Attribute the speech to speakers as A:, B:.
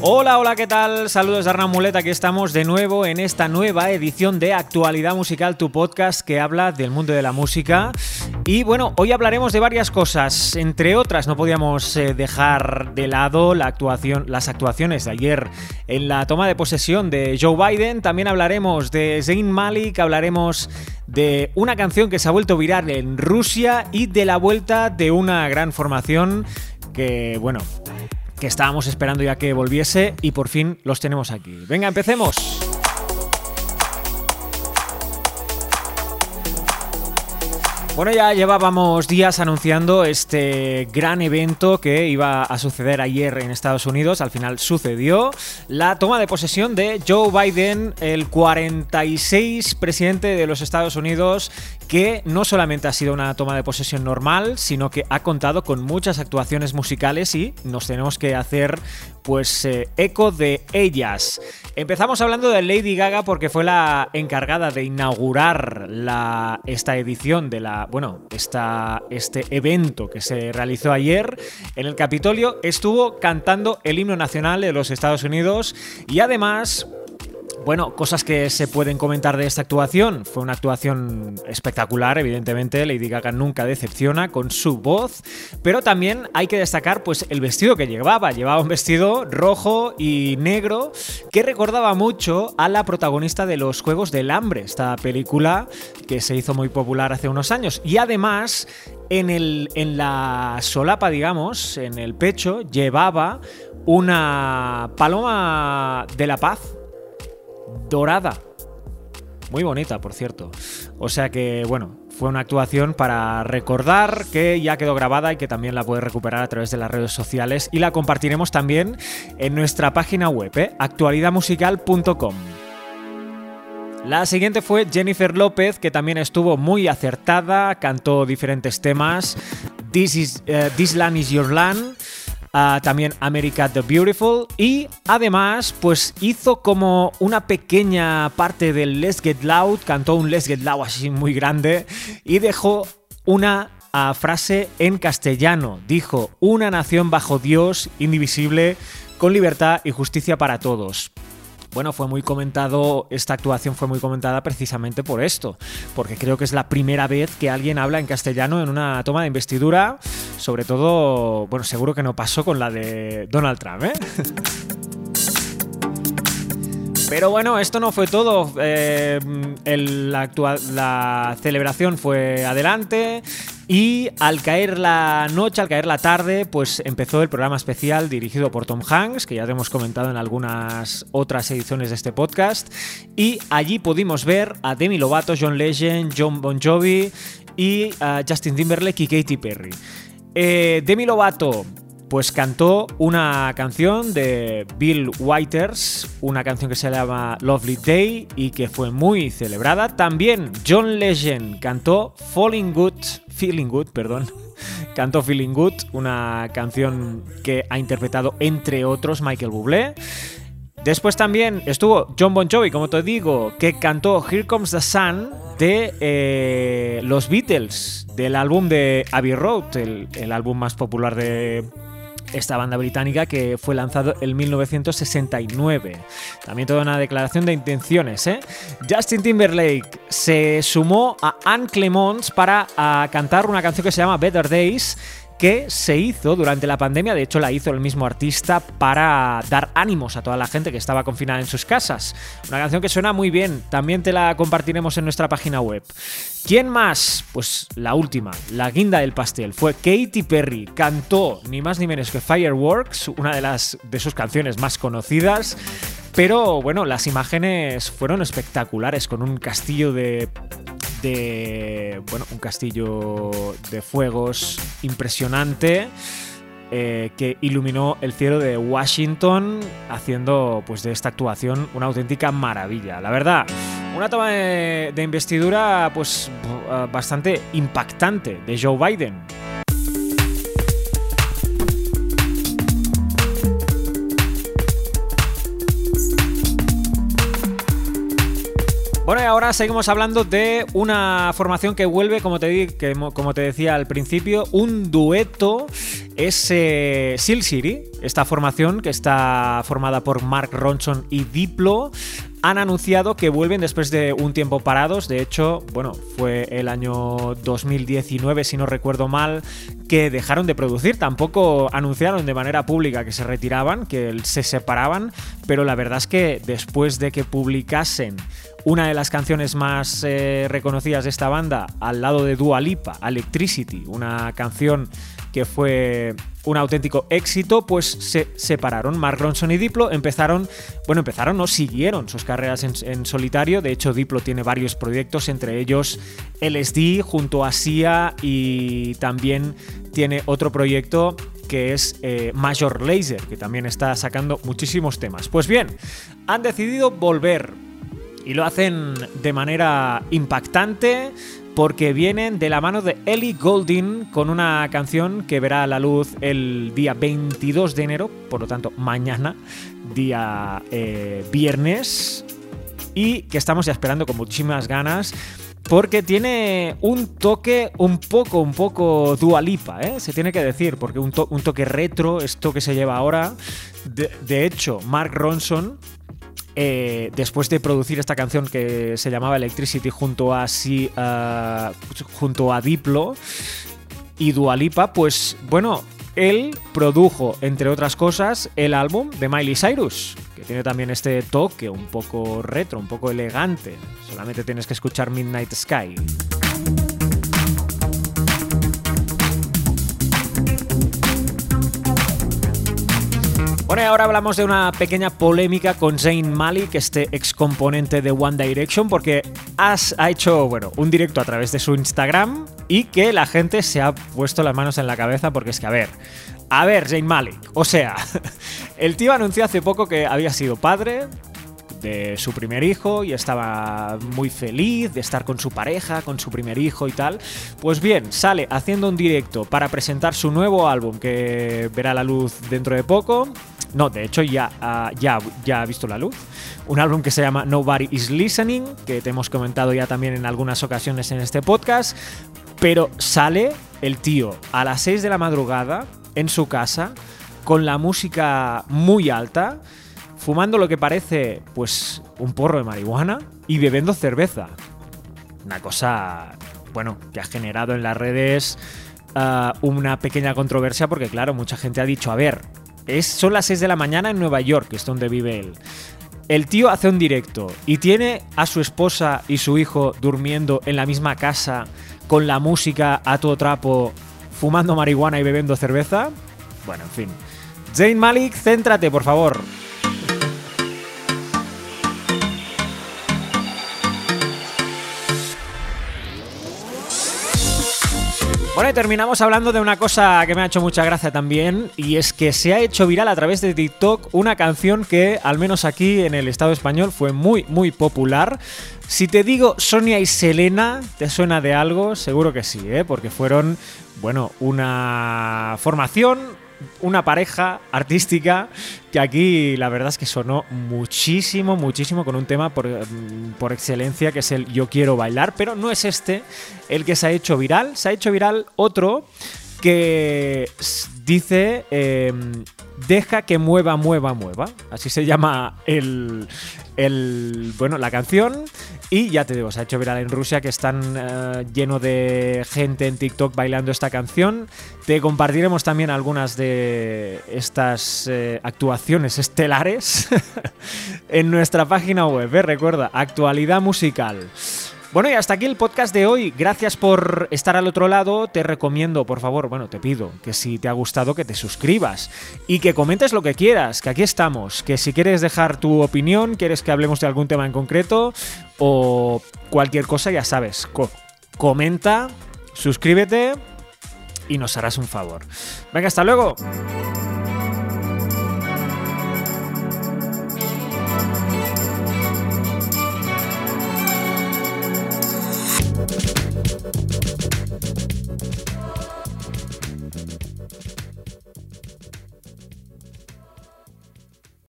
A: Hola, hola, ¿qué tal? Saludos de Hernán Mulet, aquí estamos de nuevo en esta nueva edición de Actualidad Musical, tu podcast que habla del mundo de la música. Y bueno, hoy hablaremos de varias cosas, entre otras no podíamos eh, dejar de lado la actuación, las actuaciones de ayer en la toma de posesión de Joe Biden, también hablaremos de Zayn Malik, hablaremos de una canción que se ha vuelto viral en Rusia y de la vuelta de una gran formación que, bueno, que estábamos esperando ya que volviese y por fin los tenemos aquí. Venga, empecemos. Bueno, ya llevábamos días anunciando este gran evento que iba a suceder ayer en Estados Unidos. Al final sucedió la toma de posesión de Joe Biden, el 46 presidente de los Estados Unidos, que no solamente ha sido una toma de posesión normal, sino que ha contado con muchas actuaciones musicales y nos tenemos que hacer pues eh, eco de ellas. Empezamos hablando de Lady Gaga porque fue la encargada de inaugurar esta edición de la, bueno, esta, este evento que se realizó ayer en el Capitolio. Estuvo cantando el himno nacional de los Estados Unidos y además bueno, cosas que se pueden comentar de esta actuación. Fue una actuación espectacular, evidentemente. Lady Gaga nunca decepciona con su voz. Pero también hay que destacar pues, el vestido que llevaba. Llevaba un vestido rojo y negro que recordaba mucho a la protagonista de los Juegos del Hambre, esta película que se hizo muy popular hace unos años. Y además, en, el, en la solapa, digamos, en el pecho, llevaba una paloma de la paz dorada. Muy bonita, por cierto. O sea que, bueno, fue una actuación para recordar que ya quedó grabada y que también la puedes recuperar a través de las redes sociales y la compartiremos también en nuestra página web, ¿eh? actualidadmusical.com. La siguiente fue Jennifer López, que también estuvo muy acertada, cantó diferentes temas. This, is, eh, This Land is Your Land también America the Beautiful. Y además pues hizo como una pequeña parte del Let's Get Loud, cantó un Let's Get Loud así muy grande. Y dejó una ah, frase en castellano. Dijo, una nación bajo Dios, indivisible, con libertad y justicia para todos bueno, fue muy comentado, esta actuación fue muy comentada precisamente por esto, porque creo que es la primera vez que alguien habla en castellano en una toma de investidura, sobre todo, bueno, seguro que no pasó con la de Donald Trump, ¿eh? Pero bueno, esto no fue todo. Eh, la, la celebración fue adelante. Y al caer la noche, al caer la tarde, pues empezó el programa especial dirigido por Tom Hanks, que ya te hemos comentado en algunas otras ediciones de este podcast. Y allí pudimos ver a Demi Lovato, John Legend, John Bon Jovi y a Justin Timberlake y Katy Perry. Eh, Demi Lovato pues cantó una canción de Bill Whiters, una canción que se llama Lovely Day y que fue muy celebrada. También John Legend cantó Falling Good, Feeling Good, perdón. Cantó Feeling Good, una canción que ha interpretado entre otros Michael Bublé. Después también estuvo John Bon Jovi, como te digo, que cantó Here Comes the Sun de eh, los Beatles, del álbum de Abbey Road, el álbum más popular de, esta banda británica que fue lanzado en 1969. También toda una declaración de intenciones. ¿eh? Justin Timberlake se sumó a Anne Clemons para cantar una canción que se llama Better Days que se hizo durante la pandemia, de hecho la hizo el mismo artista para dar ánimos a toda la gente que estaba confinada en sus casas. Una canción que suena muy bien, también te la compartiremos en nuestra página web. ¿Quién más? Pues la última, la guinda del pastel, fue Katy Perry, cantó ni más ni menos que Fireworks, una de, las, de sus canciones más conocidas. Pero bueno, las imágenes fueron espectaculares, con un castillo de de bueno, un castillo de fuegos impresionante eh, que iluminó el cielo de Washington, haciendo pues de esta actuación una auténtica maravilla. La verdad, una toma de, de investidura pues bastante impactante de Joe Biden. Bueno, y ahora seguimos hablando de una formación que vuelve, como te, como te decía al principio, un dueto. Es eh, Seal City, esta formación que está formada por Mark Ronson y Diplo han anunciado que vuelven después de un tiempo parados. De hecho, bueno, fue el año 2019, si no recuerdo mal, que dejaron de producir. Tampoco anunciaron de manera pública que se retiraban, que se separaban, pero la verdad es que después de que publicasen una de las canciones más eh, reconocidas de esta banda, al lado de Dua Lipa, Electricity, una canción fue un auténtico éxito, pues se separaron. Mark Ronson y Diplo empezaron, bueno, empezaron, no siguieron sus carreras en, solitario. De hecho, Diplo tiene varios proyectos, entre ellos LSD junto a Sia y también tiene otro proyecto que es eh, Major Laser, que también está sacando muchísimos temas. Pues bien, han decidido volver y lo hacen de manera impactante porque vienen de la mano de Ellie Goulding con una canción que verá la luz el día 22 de enero, por lo tanto mañana, día eh, viernes, y que estamos ya esperando con muchísimas ganas. Porque tiene un toque un poco, un poco dualipa, ¿eh? se tiene que decir, porque un, toque retro, esto que se lleva ahora. de hecho, Mark Ronson, eh, después de producir esta canción que se llamaba Electricity junto a, si, uh, junto a Diplo y Dualipa, pues bueno, él produjo, entre otras cosas, el álbum de Miley Cyrus, que tiene también este toque un poco retro, un poco elegante. Solamente tienes que escuchar Midnight Sky. Bueno, y ahora hablamos de una pequeña polémica con Zayn Malik, este ex componente de One Direction, porque ha hecho bueno, un directo a través de su Instagram y que la gente se ha puesto las manos en la cabeza porque es que, a ver, a ver, Zayn Malik, o sea, el tío anunció hace poco que había sido padre, de su primer hijo y estaba muy feliz de estar con su pareja, con su primer hijo y tal. Pues bien, sale haciendo un directo para presentar su nuevo álbum que verá la luz dentro de poco no, de hecho ya, ah, ya, ya ha visto la luz. Un álbum que se llama Nobody is Listening, que te hemos comentado ya también en algunas ocasiones en este podcast. Pero sale el tío a las 6 de la madrugada en su casa con la música muy alta, fumando lo que parece pues un porro de marihuana y bebiendo cerveza. Una cosa, bueno, que ha generado en las redes ah, una pequeña controversia porque claro, mucha gente ha dicho, a ver, es, son las 6 de la mañana en Nueva York, que es donde vive él. El tío hace un directo y tiene a su esposa y su hijo durmiendo en la misma casa con la música a todo trapo, fumando marihuana y bebiendo cerveza. Bueno, en fin. Jane Malik, céntrate, por favor. Bueno, y terminamos hablando de una cosa que me ha hecho mucha gracia también, y es que se ha hecho viral a través de TikTok una canción que, al menos aquí en el Estado español, fue muy, muy popular. Si te digo Sonia y Selena, ¿te suena de algo? Seguro que sí, ¿eh? porque fueron, bueno, una formación una pareja artística que aquí la verdad es que sonó muchísimo, muchísimo con un tema por, mm, excelencia que es el Yo quiero bailar, pero no es este el que se ha hecho viral, se ha hecho viral otro que dice em, deja que mueva, mueva, mueva. Así se llama el, el, bueno, la canción. Y ya te digo, se ha hecho viral en Rusia que están eh, lleno de gente en TikTok bailando esta canción. Te compartiremos también algunas de estas eh, actuaciones estelares en nuestra página web. ¿eh? Recuerda, actualidad musical. Bueno, y hasta aquí el podcast de hoy. Gracias por estar al otro lado. Te recomiendo, por favor, bueno, te pido que si te ha gustado que te suscribas y que comentes lo que quieras, que aquí estamos, que si quieres dejar tu opinión, quieres que hablemos de algún tema en concreto o cualquier cosa, ya sabes, comenta, suscríbete y nos harás un favor. Venga, hasta luego.